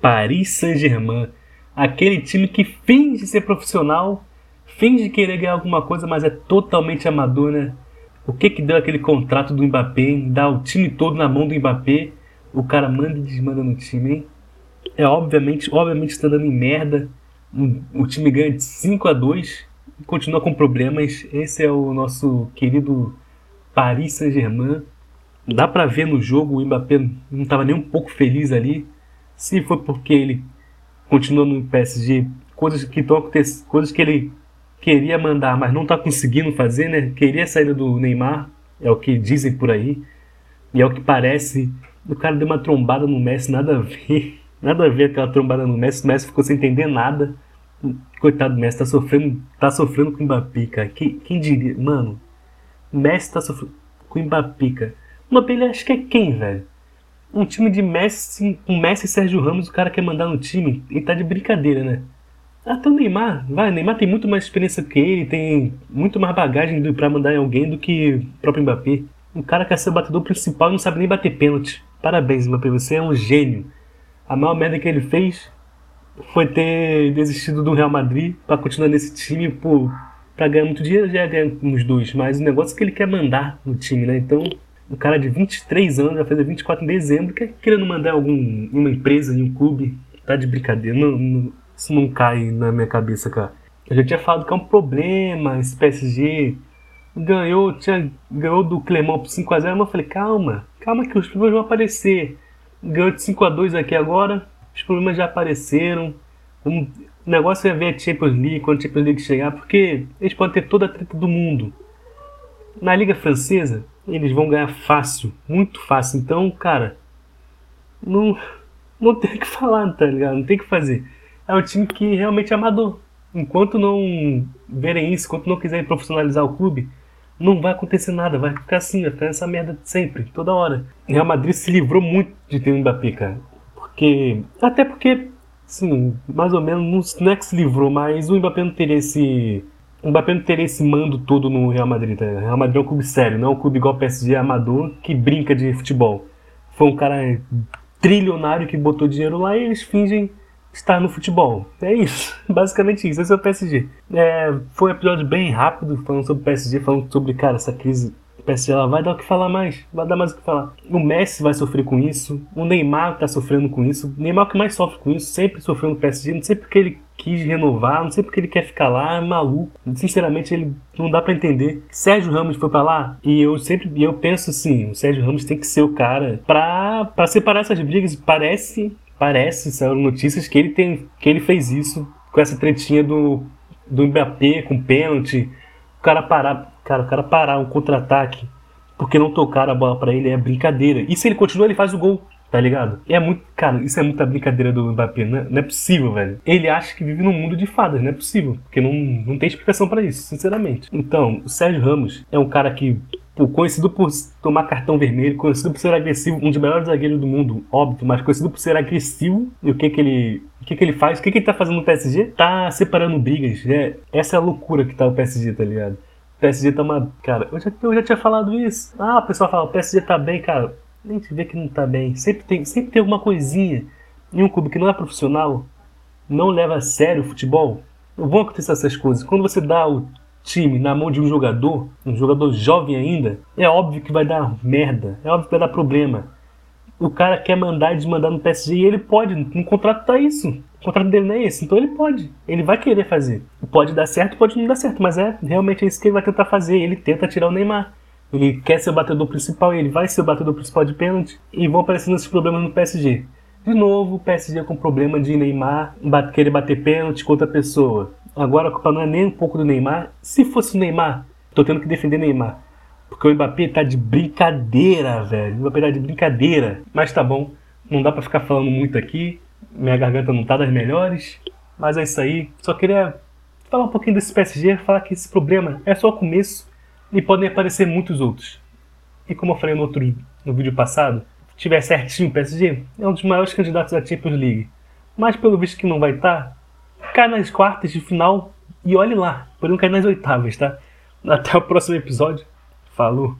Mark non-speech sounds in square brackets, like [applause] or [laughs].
Paris Saint-Germain. Aquele time que finge ser profissional, finge querer ganhar alguma coisa, mas é totalmente amador, né? O que que deu aquele contrato do Mbappé, dá o time todo na mão do Mbappé, o cara manda e desmanda no time, hein? É obviamente, obviamente está dando em merda. O time ganha de 5 a 2 e continua com problemas. Esse é o nosso querido Paris Saint-Germain. Dá pra ver no jogo o Mbappé não estava nem um pouco feliz ali. Se foi porque ele continua no PSG, coisas que estão acontecendo, coisas que ele queria mandar, mas não está conseguindo fazer, né? Queria a saída do Neymar, é o que dizem por aí. E é o que parece. O cara deu uma trombada no Messi, nada a ver. [laughs] Nada a ver aquela trombada no Messi. O Messi ficou sem entender nada. Coitado do Messi, tá sofrendo, tá sofrendo com o Mbappé, cara. Quem, quem diria? Mano, Messi tá sofrendo com o Mbappé, cara. O Mbappé, ele acha que é quem, velho? Um time de Messi, com Messi e Sérgio Ramos, o cara quer mandar no time. Ele tá de brincadeira, né? Até o Neymar, vai, o Neymar tem muito mais experiência que ele, tem muito mais bagagem para mandar em alguém do que o próprio Mbappé. Um cara quer ser batedor principal e não sabe nem bater pênalti. Parabéns, Mbappé, você é um gênio. A maior merda que ele fez foi ter desistido do Real Madrid para continuar nesse time por para ganhar muito dinheiro, já ganha uns dois, mas o negócio é que ele quer mandar no time, né? Então, um cara de 23 anos, vai fazer 24 em dezembro, quer querendo mandar algum uma empresa, em um clube, tá de brincadeira, não, não, isso não cai na minha cabeça, cara. Eu já tinha falado que é um problema esse PSG. Ganhou, tinha, ganhou do Clemão por 5x0, mas eu falei, calma, calma que os problemas vão aparecer. Ganhou de 5x2 aqui agora, os problemas já apareceram. O negócio é ver a Champions League quando a Champions League chegar, porque eles podem ter toda a treta do mundo. Na Liga Francesa, eles vão ganhar fácil, muito fácil. Então, cara, não, não tem o que falar, tá ligado? Não tem o que fazer. É um time que realmente é amador. Enquanto não verem isso, enquanto não quiserem profissionalizar o clube, não vai acontecer nada, vai ficar assim, vai ficar essa merda sempre, toda hora. Real Madrid se livrou muito de ter o Mbappé, cara. Porque. Até porque, sim, mais ou menos, não é que se livrou, mas o Mbappé não teria esse. O Mbappé não teria esse mando todo no Real Madrid. Tá? Real Madrid é um clube sério, não é um clube igual o PSG amador que brinca de futebol. Foi um cara trilionário que botou dinheiro lá e eles fingem estar no futebol. É isso, [laughs] basicamente isso. Esse é o PSG. É, foi um episódio bem rápido, falando sobre o PSG, falando sobre, cara, essa crise PSG ela vai dar o que falar mais, vai dar mais o que falar. O Messi vai sofrer com isso, o Neymar tá sofrendo com isso, o Neymar é que mais sofre com isso, sempre sofreu no PSG, não sei porque ele quis renovar, não sei porque ele quer ficar lá, é maluco. Sinceramente, ele não dá para entender. Sérgio Ramos foi para lá e eu sempre eu penso assim, o Sérgio Ramos tem que ser o cara para para separar essas brigas. Parece Parece, são notícias que ele tem, que ele fez isso com essa tretinha do do Mbappé com pênalti, o cara parar, cara, o cara parar um contra-ataque porque não tocaram a bola para ele é brincadeira. E se ele continua, ele faz o gol, tá ligado? É muito, cara, isso é muita brincadeira do Mbappé, não é, não é possível, velho. Ele acha que vive num mundo de fadas, não é possível, porque não, não tem explicação para isso, sinceramente. Então, o Sérgio Ramos é um cara que conhecido por tomar cartão vermelho, conhecido por ser agressivo, um dos melhores zagueiros do mundo, óbvio, mas conhecido por ser agressivo. E o que que ele, o que que ele faz? O que que ele tá fazendo no PSG? Tá separando brigas. É, essa é a loucura que tá o PSG, tá ligado? PSG tá uma. Cara, eu já, eu já tinha falado isso. Ah, o pessoal fala, o PSG tá bem, cara. Nem te vê que não tá bem. Sempre tem, sempre tem alguma coisinha em um clube que não é profissional, não leva a sério o futebol. Não vão acontecer essas coisas. Quando você dá o time na mão de um jogador, um jogador jovem ainda, é óbvio que vai dar merda, é óbvio que vai dar problema. O cara quer mandar e desmandar no PSG e ele pode, no contrato tá isso. O contrato dele não é esse, então ele pode, ele vai querer fazer. Pode dar certo, pode não dar certo, mas é realmente é isso que ele vai tentar fazer. Ele tenta tirar o Neymar. Ele quer ser o batedor principal e ele vai ser o batedor principal de pênalti e vão aparecendo esses problemas no PSG. De novo, o PSG com problema de Neymar querer bater pênalti com outra pessoa. Agora a culpa não é nem um pouco do Neymar. Se fosse o Neymar, tô tendo que defender Neymar. Porque o Mbappé tá de brincadeira, velho. O Mbappé tá de brincadeira. Mas tá bom, não dá para ficar falando muito aqui. Minha garganta não tá das melhores. Mas é isso aí. Só queria falar um pouquinho desse PSG, falar que esse problema é só o começo e podem aparecer muitos outros. E como eu falei no outro no vídeo passado, se tiver certinho o PSG, é um dos maiores candidatos à Champions League. Mas pelo visto que não vai estar, tá, cai nas quartas de final e olhe lá, por não cair nas oitavas, tá? Até o próximo episódio. Falou!